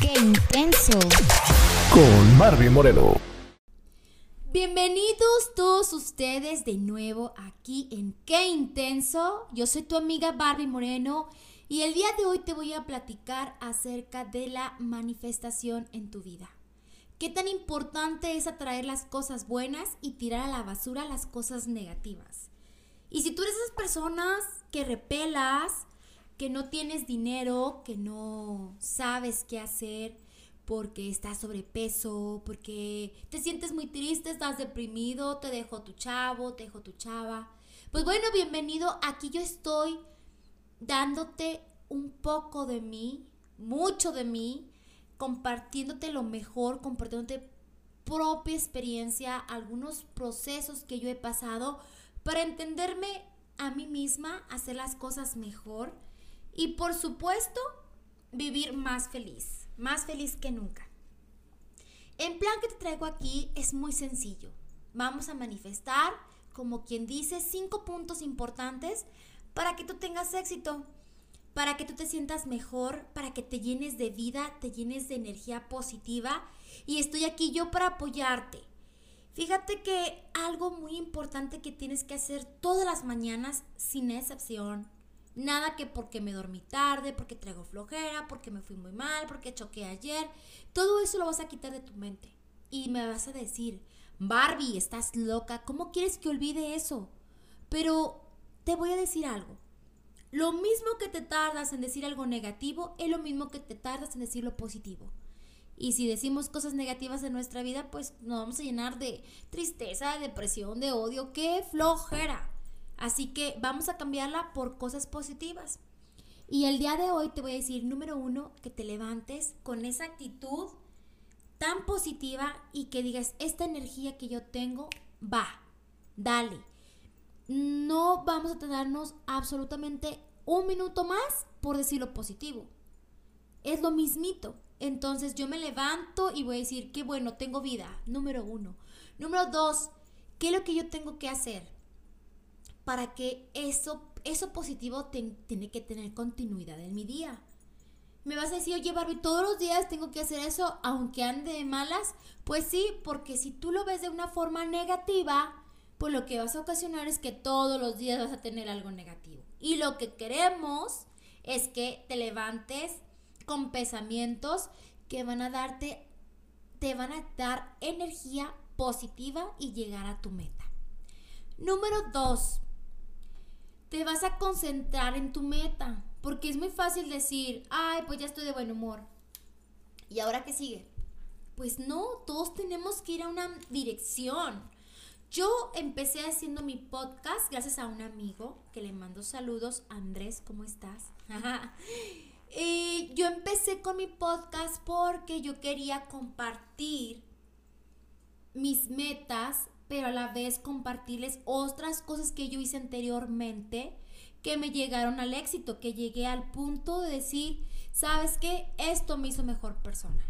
¡Qué intenso! Con Barbie Moreno. Bienvenidos todos ustedes de nuevo aquí en Qué Intenso. Yo soy tu amiga Barbie Moreno y el día de hoy te voy a platicar acerca de la manifestación en tu vida. ¿Qué tan importante es atraer las cosas buenas y tirar a la basura las cosas negativas? Y si tú eres esas personas que repelas, que no tienes dinero, que no sabes qué hacer porque estás sobrepeso, porque te sientes muy triste, estás deprimido, te dejó tu chavo, te dejó tu chava. Pues bueno, bienvenido. Aquí yo estoy dándote un poco de mí, mucho de mí, compartiéndote lo mejor, compartiéndote propia experiencia, algunos procesos que yo he pasado para entenderme a mí misma, hacer las cosas mejor y por supuesto, vivir más feliz, más feliz que nunca. El plan que te traigo aquí es muy sencillo. Vamos a manifestar, como quien dice, cinco puntos importantes para que tú tengas éxito, para que tú te sientas mejor, para que te llenes de vida, te llenes de energía positiva. Y estoy aquí yo para apoyarte. Fíjate que algo muy importante que tienes que hacer todas las mañanas, sin excepción, Nada que porque me dormí tarde, porque traigo flojera, porque me fui muy mal, porque choqué ayer. Todo eso lo vas a quitar de tu mente. Y me vas a decir, Barbie, estás loca, ¿cómo quieres que olvide eso? Pero te voy a decir algo. Lo mismo que te tardas en decir algo negativo es lo mismo que te tardas en decir lo positivo. Y si decimos cosas negativas en nuestra vida, pues nos vamos a llenar de tristeza, de depresión, de odio. ¡Qué flojera! Así que vamos a cambiarla por cosas positivas. Y el día de hoy te voy a decir, número uno, que te levantes con esa actitud tan positiva y que digas, esta energía que yo tengo, va, dale. No vamos a tenernos absolutamente un minuto más por decir lo positivo. Es lo mismito. Entonces yo me levanto y voy a decir, qué bueno, tengo vida, número uno. Número dos, ¿qué es lo que yo tengo que hacer? Para que eso, eso positivo tiene que tener continuidad en mi día. Me vas a decir, oye Barbie, todos los días tengo que hacer eso, aunque ande de malas. Pues sí, porque si tú lo ves de una forma negativa, pues lo que vas a ocasionar es que todos los días vas a tener algo negativo. Y lo que queremos es que te levantes con pensamientos que van a darte, te van a dar energía positiva y llegar a tu meta. Número dos, te vas a concentrar en tu meta. Porque es muy fácil decir, ay, pues ya estoy de buen humor. ¿Y ahora qué sigue? Pues no, todos tenemos que ir a una dirección. Yo empecé haciendo mi podcast gracias a un amigo que le mando saludos. Andrés, ¿cómo estás? yo empecé con mi podcast porque yo quería compartir mis metas pero a la vez compartirles otras cosas que yo hice anteriormente que me llegaron al éxito, que llegué al punto de decir, ¿sabes qué? Esto me hizo mejor persona.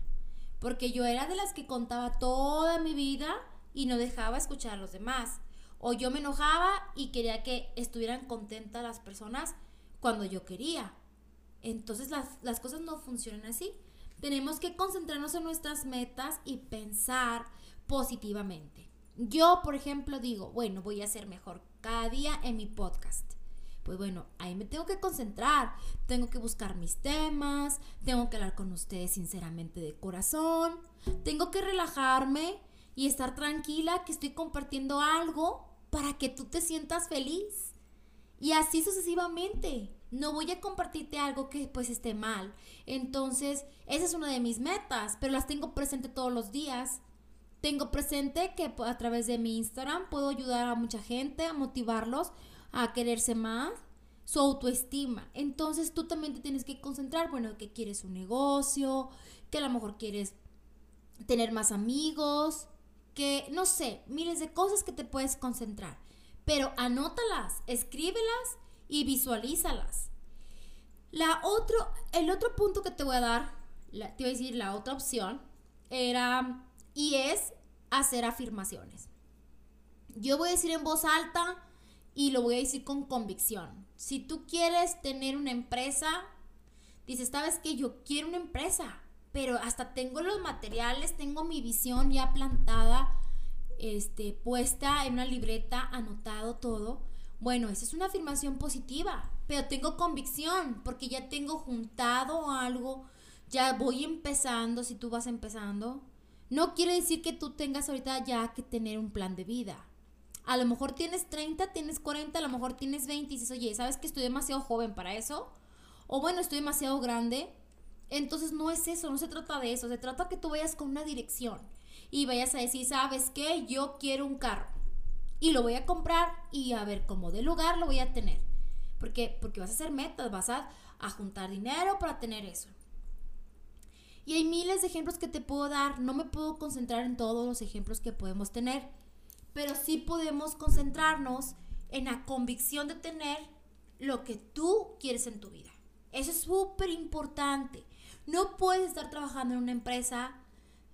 Porque yo era de las que contaba toda mi vida y no dejaba escuchar a los demás. O yo me enojaba y quería que estuvieran contentas las personas cuando yo quería. Entonces las, las cosas no funcionan así. Tenemos que concentrarnos en nuestras metas y pensar positivamente. Yo, por ejemplo, digo, bueno, voy a ser mejor cada día en mi podcast. Pues bueno, ahí me tengo que concentrar, tengo que buscar mis temas, tengo que hablar con ustedes sinceramente de corazón, tengo que relajarme y estar tranquila que estoy compartiendo algo para que tú te sientas feliz. Y así sucesivamente. No voy a compartirte algo que pues esté mal. Entonces, esa es una de mis metas, pero las tengo presente todos los días tengo presente que a través de mi Instagram puedo ayudar a mucha gente, a motivarlos a quererse más, su autoestima. Entonces tú también te tienes que concentrar, bueno, que quieres un negocio, que a lo mejor quieres tener más amigos, que no sé, miles de cosas que te puedes concentrar. Pero anótalas, escríbelas y visualízalas. La otro, el otro punto que te voy a dar, te voy a decir la otra opción, era y es hacer afirmaciones. Yo voy a decir en voz alta y lo voy a decir con convicción. Si tú quieres tener una empresa, dices, ¿sabes que Yo quiero una empresa. pero hasta tengo los materiales, tengo mi visión ya plantada, este, puesta en una libreta, anotado todo. Bueno, esa es una afirmación positiva, pero tengo convicción porque ya tengo juntado algo, ya voy empezando, si tú vas empezando. No quiere decir que tú tengas ahorita ya que tener un plan de vida. A lo mejor tienes 30, tienes 40, a lo mejor tienes 20 y dices, oye, ¿sabes que estoy demasiado joven para eso? O bueno, estoy demasiado grande. Entonces no es eso, no se trata de eso, se trata que tú vayas con una dirección y vayas a decir, ¿sabes qué? Yo quiero un carro y lo voy a comprar y a ver cómo de lugar lo voy a tener. Porque, porque vas a hacer metas, vas a, a juntar dinero para tener eso. Y hay miles de ejemplos que te puedo dar, no me puedo concentrar en todos los ejemplos que podemos tener pero sí podemos concentrarnos en la convicción de tener lo que tú quieres en tu vida. Eso es súper importante. No puedes estar trabajando en una empresa,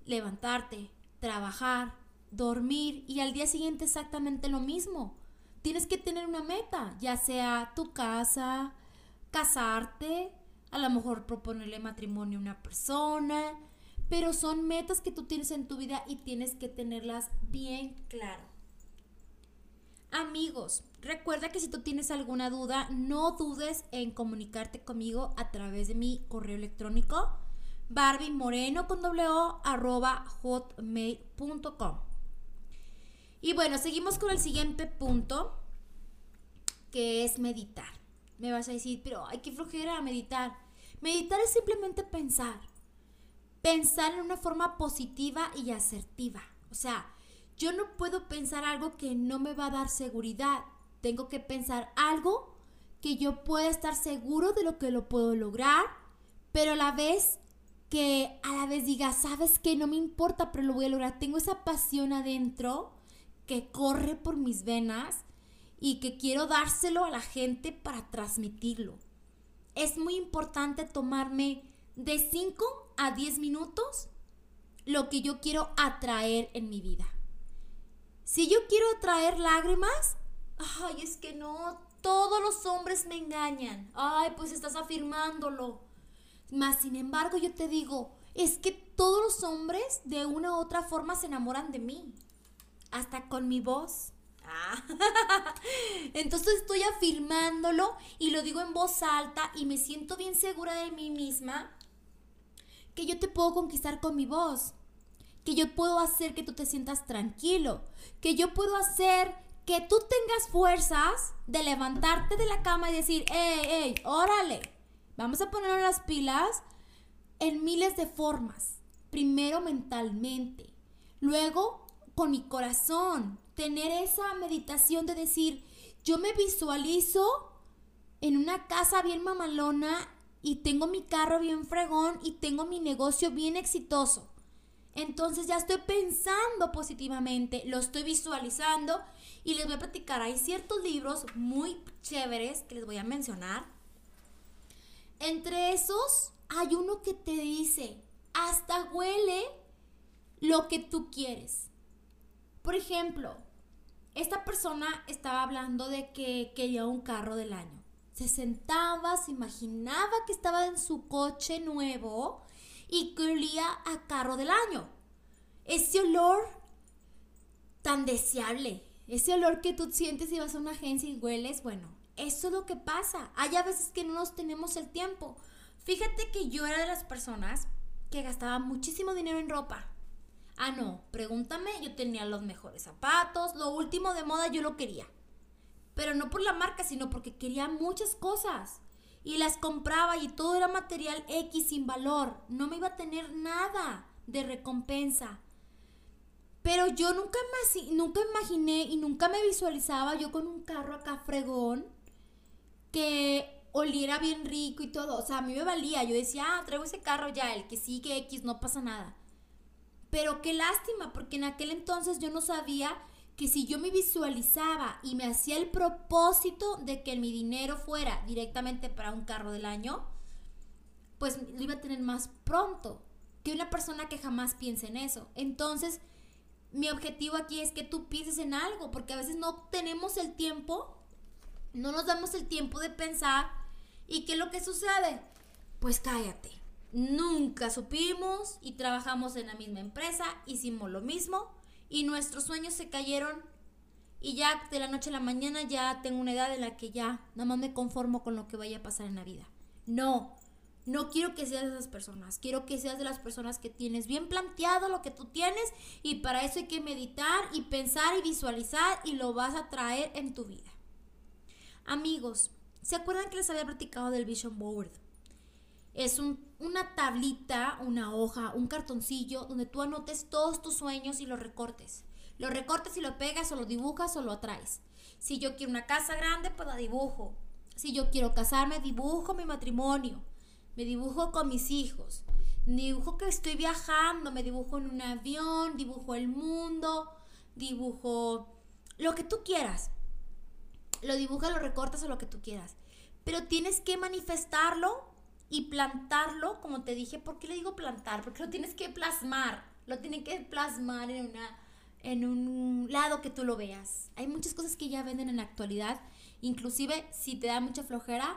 levantarte, trabajar, dormir y al día siguiente exactamente lo mismo. Tienes que tener una meta, ya sea tu casa, casarte, a lo mejor proponerle matrimonio a una persona, pero son metas que tú tienes en tu vida y tienes que tenerlas bien claro. Amigos, recuerda que si tú tienes alguna duda, no dudes en comunicarte conmigo a través de mi correo electrónico moreno con arroba hotmail.com. Y bueno, seguimos con el siguiente punto, que es meditar. Me vas a decir, pero hay que flojera meditar. Meditar es simplemente pensar. Pensar en una forma positiva y asertiva. O sea, yo no puedo pensar algo que no me va a dar seguridad. Tengo que pensar algo que yo pueda estar seguro de lo que lo puedo lograr, pero a la vez que a la vez diga, sabes que no me importa, pero lo voy a lograr. Tengo esa pasión adentro que corre por mis venas y que quiero dárselo a la gente para transmitirlo. Es muy importante tomarme de 5 a 10 minutos lo que yo quiero atraer en mi vida. Si yo quiero traer lágrimas, ay, es que no, todos los hombres me engañan. Ay, pues estás afirmándolo. Mas, sin embargo, yo te digo, es que todos los hombres de una u otra forma se enamoran de mí. Hasta con mi voz. Ah. Entonces estoy afirmándolo y lo digo en voz alta y me siento bien segura de mí misma que yo te puedo conquistar con mi voz que yo puedo hacer que tú te sientas tranquilo, que yo puedo hacer que tú tengas fuerzas de levantarte de la cama y decir, hey, hey, órale, vamos a ponernos las pilas en miles de formas. Primero mentalmente, luego con mi corazón, tener esa meditación de decir, yo me visualizo en una casa bien mamalona y tengo mi carro bien fregón y tengo mi negocio bien exitoso. Entonces ya estoy pensando positivamente, lo estoy visualizando y les voy a platicar. Hay ciertos libros muy chéveres que les voy a mencionar. Entre esos hay uno que te dice, hasta huele lo que tú quieres. Por ejemplo, esta persona estaba hablando de que quería un carro del año. Se sentaba, se imaginaba que estaba en su coche nuevo y que olía a carro del año. Ese olor tan deseable, ese olor que tú sientes y vas a una agencia y hueles, bueno, eso es lo que pasa. Hay a veces que no nos tenemos el tiempo. Fíjate que yo era de las personas que gastaba muchísimo dinero en ropa. Ah, no, pregúntame, yo tenía los mejores zapatos, lo último de moda yo lo quería. Pero no por la marca, sino porque quería muchas cosas y las compraba y todo era material X sin valor. No me iba a tener nada de recompensa. Pero yo nunca, nunca imaginé y nunca me visualizaba yo con un carro acá fregón que oliera bien rico y todo. O sea, a mí me valía. Yo decía, ah, traigo ese carro ya, el que sigue X, no pasa nada. Pero qué lástima, porque en aquel entonces yo no sabía que si yo me visualizaba y me hacía el propósito de que mi dinero fuera directamente para un carro del año, pues lo iba a tener más pronto que una persona que jamás piense en eso. Entonces, mi objetivo aquí es que tú pienses en algo, porque a veces no tenemos el tiempo, no nos damos el tiempo de pensar. ¿Y qué es lo que sucede? Pues cállate. Nunca supimos y trabajamos en la misma empresa, hicimos lo mismo y nuestros sueños se cayeron y ya de la noche a la mañana ya tengo una edad en la que ya nada más me conformo con lo que vaya a pasar en la vida. No, no quiero que seas de esas personas, quiero que seas de las personas que tienes bien planteado lo que tú tienes y para eso hay que meditar y pensar y visualizar y lo vas a traer en tu vida. Amigos, ¿se acuerdan que les había platicado del Vision Board? Es una tablita, una hoja, un cartoncillo donde tú anotes todos tus sueños y los recortes. Lo recortes y lo pegas o lo dibujas o lo atraes. Si yo quiero una casa grande, pues la dibujo. Si yo quiero casarme, dibujo mi matrimonio. Me dibujo con mis hijos. Dibujo que estoy viajando, me dibujo en un avión, dibujo el mundo, dibujo lo que tú quieras. Lo dibujas, lo recortas o lo que tú quieras. Pero tienes que manifestarlo y plantarlo, como te dije, ¿por qué le digo plantar? Porque lo tienes que plasmar, lo tienen que plasmar en una en un lado que tú lo veas. Hay muchas cosas que ya venden en la actualidad, inclusive si te da mucha flojera,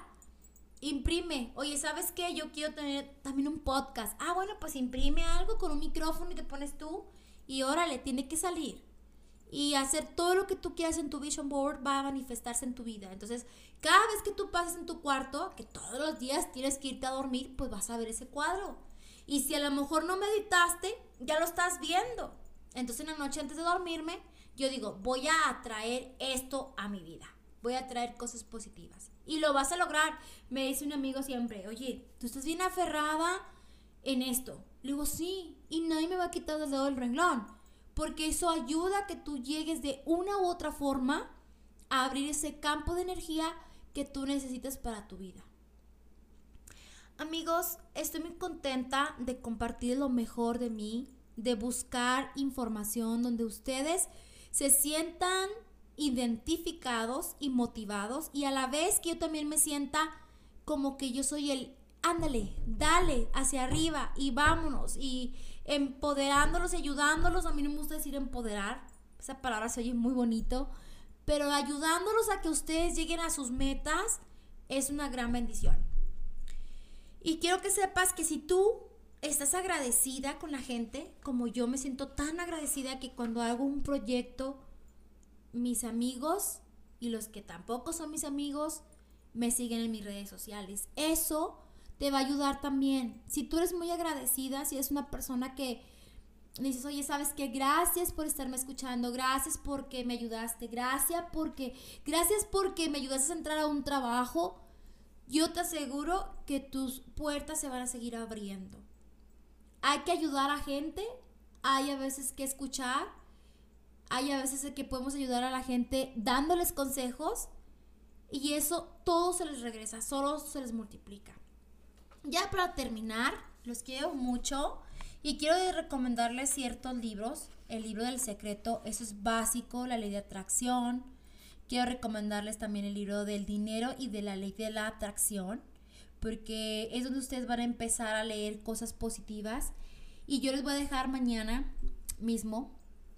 imprime. Oye, ¿sabes qué? Yo quiero tener también un podcast. Ah, bueno, pues imprime algo con un micrófono y te pones tú y órale, tiene que salir y hacer todo lo que tú quieras en tu vision board va a manifestarse en tu vida. Entonces, cada vez que tú pases en tu cuarto, que todos los días tienes que irte a dormir, pues vas a ver ese cuadro. Y si a lo mejor no meditaste, ya lo estás viendo. Entonces, en la noche antes de dormirme, yo digo, voy a atraer esto a mi vida. Voy a traer cosas positivas. Y lo vas a lograr. Me dice un amigo siempre, oye, tú estás bien aferrada en esto. Le digo, sí, y nadie me va a quitar del dedo del renglón porque eso ayuda a que tú llegues de una u otra forma a abrir ese campo de energía que tú necesitas para tu vida. Amigos, estoy muy contenta de compartir lo mejor de mí, de buscar información donde ustedes se sientan identificados y motivados y a la vez que yo también me sienta como que yo soy el ándale, dale hacia arriba y vámonos y empoderándolos, ayudándolos. A mí no me gusta decir empoderar, esa palabra se oye muy bonito, pero ayudándolos a que ustedes lleguen a sus metas es una gran bendición. Y quiero que sepas que si tú estás agradecida con la gente, como yo me siento tan agradecida que cuando hago un proyecto, mis amigos y los que tampoco son mis amigos me siguen en mis redes sociales. Eso te va a ayudar también. Si tú eres muy agradecida, si eres una persona que dices, oye, ¿sabes qué? Gracias por estarme escuchando, gracias porque me ayudaste, gracias porque, gracias porque me ayudaste a entrar a un trabajo, yo te aseguro que tus puertas se van a seguir abriendo. Hay que ayudar a gente, hay a veces que escuchar, hay a veces que podemos ayudar a la gente dándoles consejos y eso todo se les regresa, solo se les multiplica ya para terminar, los quiero mucho y quiero recomendarles ciertos libros. El libro del secreto, eso es básico, la ley de atracción. Quiero recomendarles también el libro del dinero y de la ley de la atracción, porque es donde ustedes van a empezar a leer cosas positivas. Y yo les voy a dejar mañana mismo,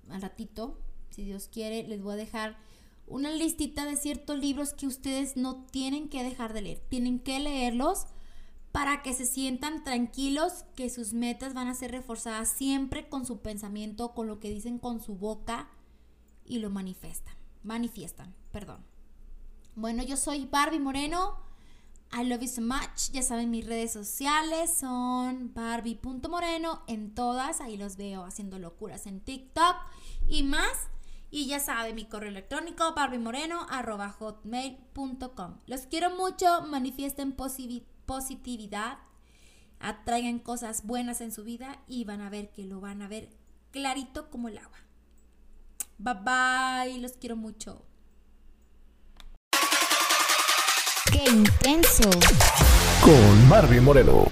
al ratito, si Dios quiere, les voy a dejar una listita de ciertos libros que ustedes no tienen que dejar de leer. Tienen que leerlos para que se sientan tranquilos que sus metas van a ser reforzadas siempre con su pensamiento, con lo que dicen con su boca y lo manifiestan. Manifiestan, perdón. Bueno, yo soy Barbie Moreno. I love you so much. Ya saben, mis redes sociales son barbie.moreno en todas. Ahí los veo haciendo locuras en TikTok y más. Y ya saben, mi correo electrónico hotmail.com Los quiero mucho. Manifiesten positividad positividad, atraigan cosas buenas en su vida y van a ver que lo van a ver clarito como el agua. Bye bye, los quiero mucho. ¡Qué intenso! Con Barbie Moreno.